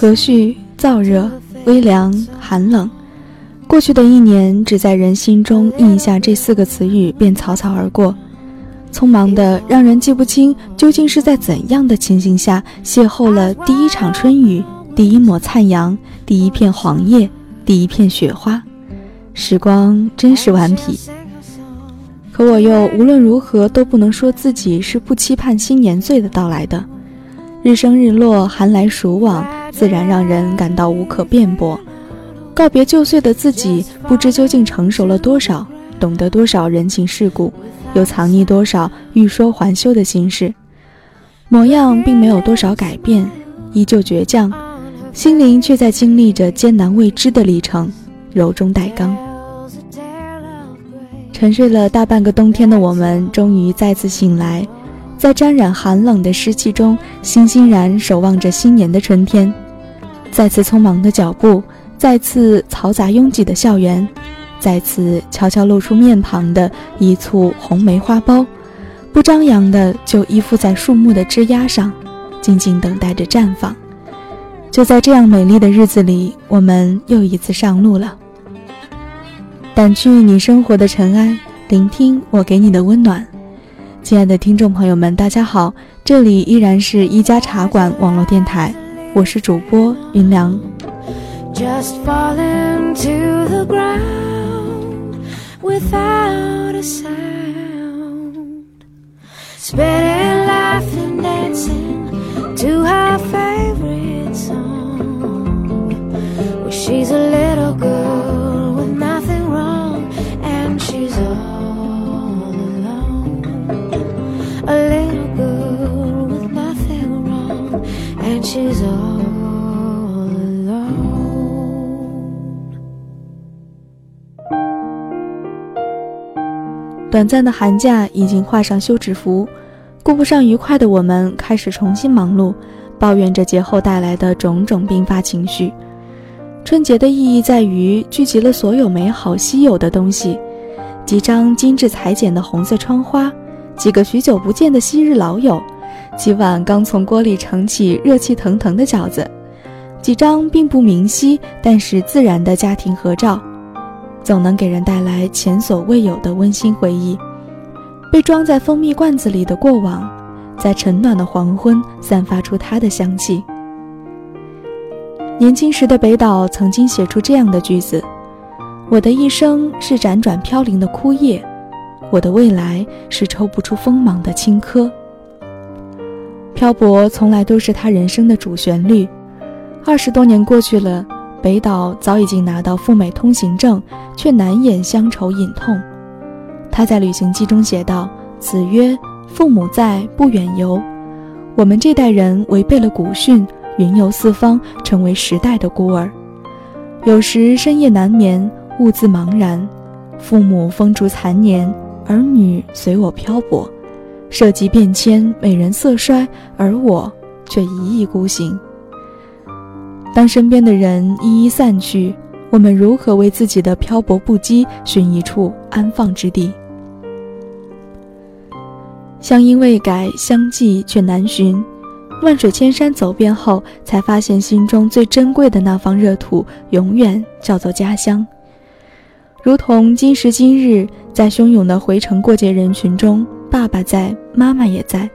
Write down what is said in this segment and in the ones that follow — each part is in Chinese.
和煦、燥热、微凉、寒冷。过去的一年，只在人心中印下这四个词语，便草草而过，匆忙的让人记不清究竟是在怎样的情形下邂逅了第一场春雨、第一抹灿阳、第一片黄叶、第一片雪花。时光真是顽皮，可我又无论如何都不能说自己是不期盼新年岁的到来的。日升日落，寒来暑往，自然让人感到无可辩驳。告别旧岁的自己，不知究竟成熟了多少，懂得多少人情世故，又藏匿多少欲说还休的心事。模样并没有多少改变，依旧倔强，心灵却在经历着艰难未知的历程，柔中带刚。沉睡了大半个冬天的我们，终于再次醒来，在沾染寒冷的湿气中，欣欣然守望着新年的春天。再次匆忙的脚步。再次嘈杂拥挤的校园，再次悄悄露出面庞的一簇红梅花苞，不张扬的就依附在树木的枝桠上，静静等待着绽放。就在这样美丽的日子里，我们又一次上路了。掸去你生活的尘埃，聆听我给你的温暖。亲爱的听众朋友们，大家好，这里依然是一家茶馆网络电台，我是主播云良。just falling to the ground without a sound. 短暂的寒假已经画上休止符，顾不上愉快的我们开始重新忙碌，抱怨着节后带来的种种并发情绪。春节的意义在于聚集了所有美好稀有的东西：几张精致裁剪的红色窗花，几个许久不见的昔日老友，几碗刚从锅里盛起热气腾腾的饺子，几张并不明晰但是自然的家庭合照。总能给人带来前所未有的温馨回忆。被装在蜂蜜罐子里的过往，在晨暖的黄昏散发出它的香气。年轻时的北岛曾经写出这样的句子：“我的一生是辗转飘零的枯叶，我的未来是抽不出锋芒的青稞。”漂泊从来都是他人生的主旋律。二十多年过去了。北岛早已经拿到赴美通行证，却难掩乡愁隐痛。他在旅行记中写道：“子曰，父母在，不远游。我们这代人违背了古训，云游四方，成为时代的孤儿。有时深夜难眠，兀自茫然。父母风烛残年，儿女随我漂泊。社稷变迁，美人色衰，而我却一意孤行。”当身边的人一一散去，我们如何为自己的漂泊不羁寻一处安放之地？乡音未改，相继却难寻。万水千山走遍后，才发现心中最珍贵的那方热土，永远叫做家乡。如同今时今日，在汹涌的回城过节人群中，爸爸在，妈妈也在。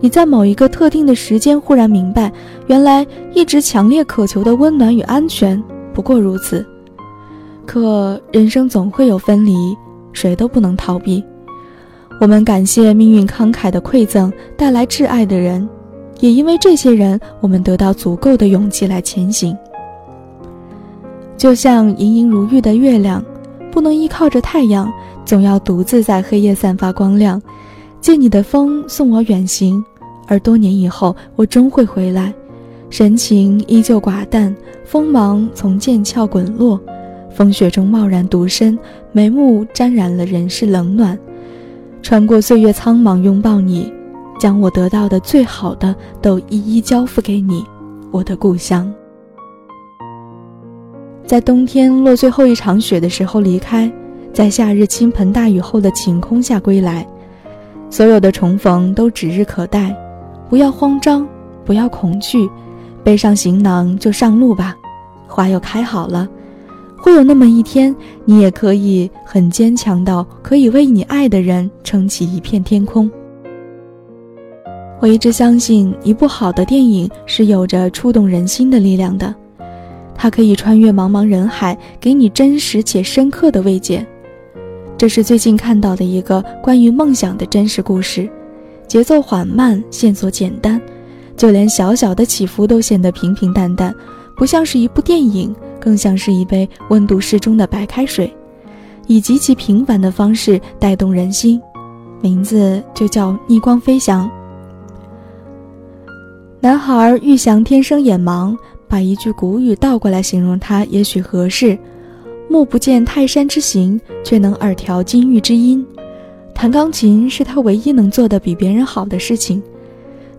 你在某一个特定的时间忽然明白，原来一直强烈渴求的温暖与安全不过如此。可人生总会有分离，谁都不能逃避。我们感谢命运慷慨的馈赠带来挚爱的人，也因为这些人，我们得到足够的勇气来前行。就像盈盈如玉的月亮，不能依靠着太阳，总要独自在黑夜散发光亮。借你的风送我远行，而多年以后我终会回来，神情依旧寡淡，锋芒从剑鞘滚落，风雪中贸然独身，眉目沾染了人世冷暖，穿过岁月苍茫拥抱你，将我得到的最好的都一一交付给你，我的故乡。在冬天落最后一场雪的时候离开，在夏日倾盆大雨后的晴空下归来。所有的重逢都指日可待，不要慌张，不要恐惧，背上行囊就上路吧。花又开好了，会有那么一天，你也可以很坚强到可以为你爱的人撑起一片天空。我一直相信，一部好的电影是有着触动人心的力量的，它可以穿越茫茫人海，给你真实且深刻的慰藉。这是最近看到的一个关于梦想的真实故事，节奏缓慢，线索简单，就连小小的起伏都显得平平淡淡，不像是一部电影，更像是一杯温度适中的白开水，以极其平凡的方式带动人心，名字就叫《逆光飞翔》。男孩玉祥天生眼盲，把一句古语倒过来形容他也许合适。目不见泰山之形，却能耳调金玉之音。弹钢琴是他唯一能做的比别人好的事情。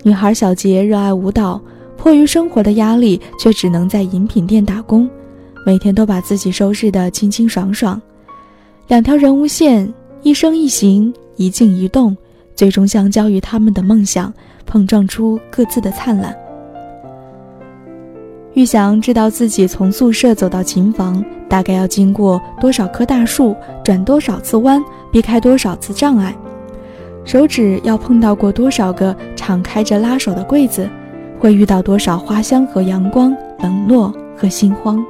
女孩小杰热爱舞蹈，迫于生活的压力，却只能在饮品店打工，每天都把自己收拾得清清爽爽。两条人物线，一生一行，一静一动，最终相交于他们的梦想，碰撞出各自的灿烂。玉祥知道自己从宿舍走到琴房，大概要经过多少棵大树，转多少次弯，避开多少次障碍，手指要碰到过多少个敞开着拉手的柜子，会遇到多少花香和阳光、冷落和心慌。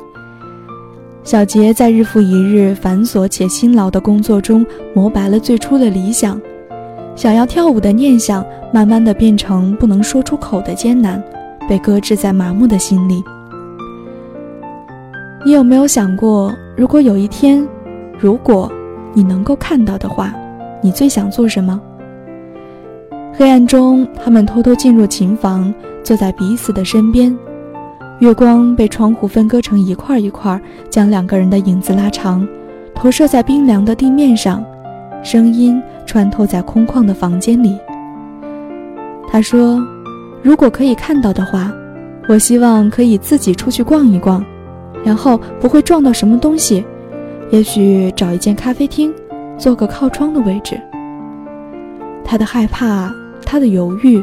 小杰在日复一日繁琐且辛劳的工作中，磨白了最初的理想，想要跳舞的念想，慢慢的变成不能说出口的艰难，被搁置在麻木的心里。你有没有想过，如果有一天，如果你能够看到的话，你最想做什么？黑暗中，他们偷偷进入琴房，坐在彼此的身边。月光被窗户分割成一块一块，将两个人的影子拉长，投射在冰凉的地面上。声音穿透在空旷的房间里。他说：“如果可以看到的话，我希望可以自己出去逛一逛。”然后不会撞到什么东西，也许找一间咖啡厅，坐个靠窗的位置。他的害怕，他的犹豫，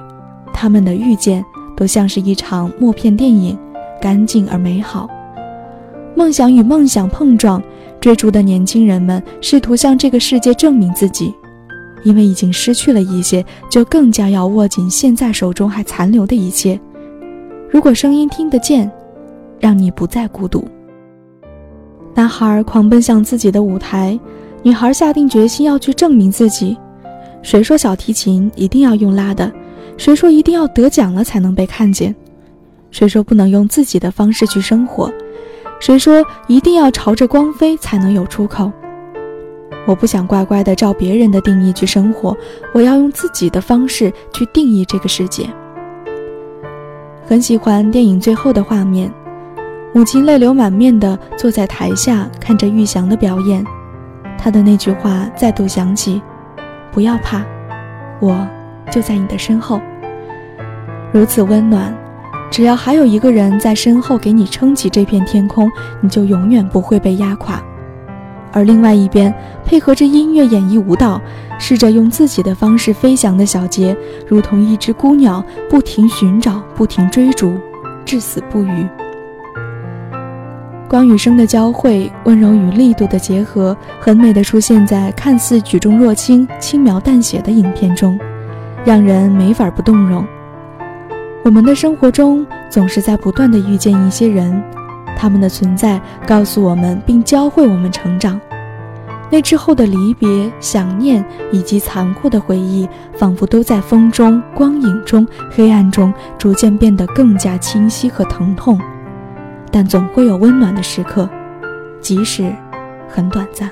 他们的遇见，都像是一场默片电影，干净而美好。梦想与梦想碰撞，追逐的年轻人们试图向这个世界证明自己，因为已经失去了一些，就更加要握紧现在手中还残留的一切。如果声音听得见。让你不再孤独。男孩狂奔向自己的舞台，女孩下定决心要去证明自己。谁说小提琴一定要用拉的？谁说一定要得奖了才能被看见？谁说不能用自己的方式去生活？谁说一定要朝着光飞才能有出口？我不想乖乖的照别人的定义去生活，我要用自己的方式去定义这个世界。很喜欢电影最后的画面。母亲泪流满面地坐在台下，看着玉祥的表演。他的那句话再度响起：“不要怕，我就在你的身后。”如此温暖。只要还有一个人在身后给你撑起这片天空，你就永远不会被压垮。而另外一边，配合着音乐演绎舞蹈，试着用自己的方式飞翔的小杰，如同一只孤鸟，不停寻找，不停追逐，至死不渝。光与声的交汇，温柔与力度的结合，很美的出现在看似举重若轻、轻描淡写的影片中，让人没法不动容。我们的生活中总是在不断的遇见一些人，他们的存在告诉我们并教会我们成长。那之后的离别、想念以及残酷的回忆，仿佛都在风中、光影中、黑暗中逐渐变得更加清晰和疼痛。但总会有温暖的时刻，即使很短暂。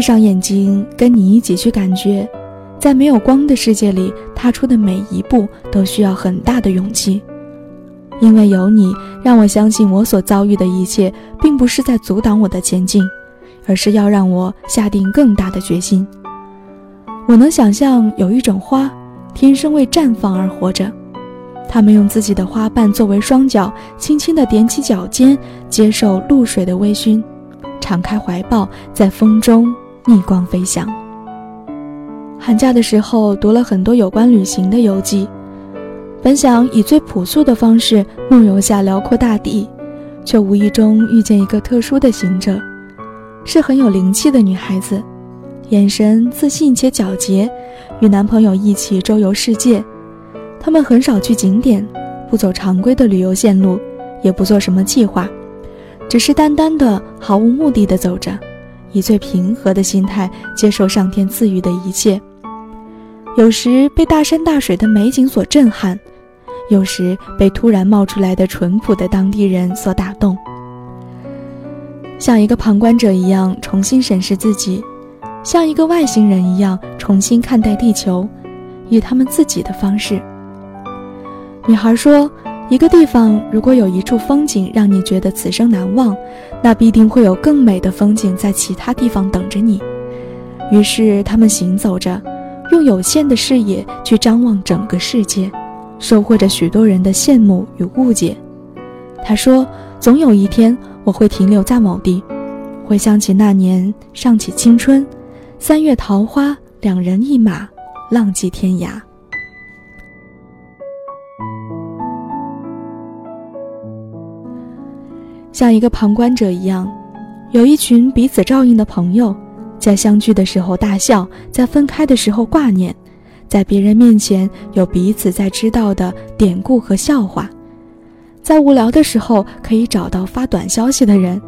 闭上眼睛，跟你一起去感觉，在没有光的世界里踏出的每一步都需要很大的勇气。因为有你，让我相信我所遭遇的一切，并不是在阻挡我的前进，而是要让我下定更大的决心。我能想象有一种花，天生为绽放而活着，他们用自己的花瓣作为双脚，轻轻地踮起脚尖，接受露水的微醺，敞开怀抱，在风中逆光飞翔。寒假的时候，读了很多有关旅行的游记。本想以最朴素的方式梦游下辽阔大地，却无意中遇见一个特殊的行者，是很有灵气的女孩子，眼神自信且皎洁，与男朋友一起周游世界。他们很少去景点，不走常规的旅游线路，也不做什么计划，只是单单的毫无目的的走着，以最平和的心态接受上天赐予的一切。有时被大山大水的美景所震撼。有时被突然冒出来的淳朴的当地人所打动，像一个旁观者一样重新审视自己，像一个外星人一样重新看待地球，以他们自己的方式。女孩说：“一个地方如果有一处风景让你觉得此生难忘，那必定会有更美的风景在其他地方等着你。”于是他们行走着，用有限的视野去张望整个世界。收获着许多人的羡慕与误解。他说：“总有一天我会停留在某地，回想起那年尚起青春，三月桃花，两人一马，浪迹天涯。”像一个旁观者一样，有一群彼此照应的朋友，在相聚的时候大笑，在分开的时候挂念。在别人面前有彼此在知道的典故和笑话，在无聊的时候可以找到发短消息的人，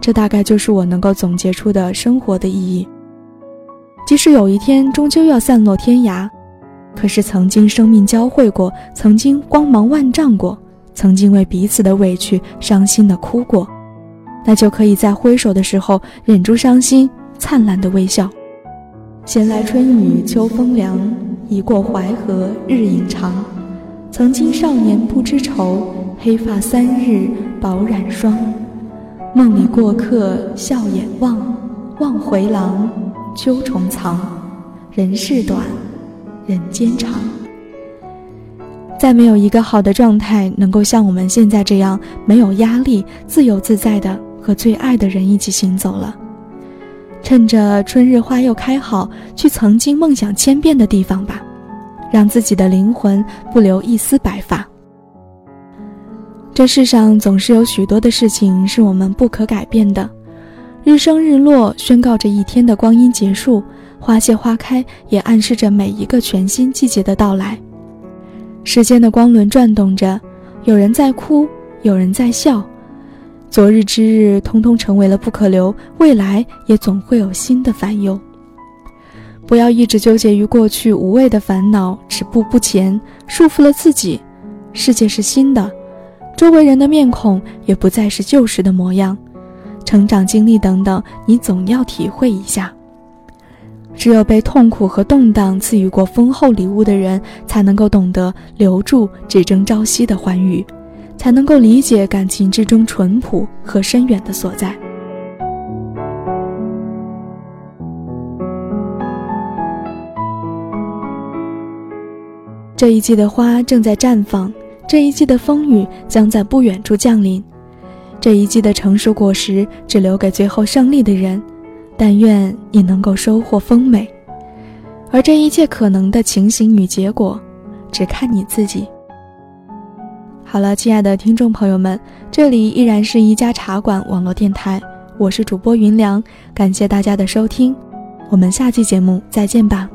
这大概就是我能够总结出的生活的意义。即使有一天终究要散落天涯，可是曾经生命交汇过，曾经光芒万丈过，曾经为彼此的委屈伤心的哭过，那就可以在挥手的时候忍住伤心，灿烂的微笑。闲来春雨秋风凉。已过淮河日影长，曾经少年不知愁，黑发三日饱染霜。梦里过客笑眼望，望回廊秋重藏。人世短，人间长。再没有一个好的状态能够像我们现在这样没有压力、自由自在的和最爱的人一起行走了。趁着春日花又开好，去曾经梦想千遍的地方吧，让自己的灵魂不留一丝白发。这世上总是有许多的事情是我们不可改变的，日升日落宣告着一天的光阴结束，花谢花开也暗示着每一个全新季节的到来。时间的光轮转动着，有人在哭，有人在笑。昨日之日，通通成为了不可留；未来也总会有新的烦忧。不要一直纠结于过去无谓的烦恼，止步不前，束缚了自己。世界是新的，周围人的面孔也不再是旧时的模样。成长经历等等，你总要体会一下。只有被痛苦和动荡赐予过丰厚礼物的人，才能够懂得留住只争朝夕的欢愉。才能够理解感情之中淳朴和深远的所在。这一季的花正在绽放，这一季的风雨将在不远处降临，这一季的成熟果实只留给最后胜利的人。但愿你能够收获丰美，而这一切可能的情形与结果，只看你自己。好了，亲爱的听众朋友们，这里依然是一家茶馆网络电台，我是主播云良，感谢大家的收听，我们下期节目再见吧。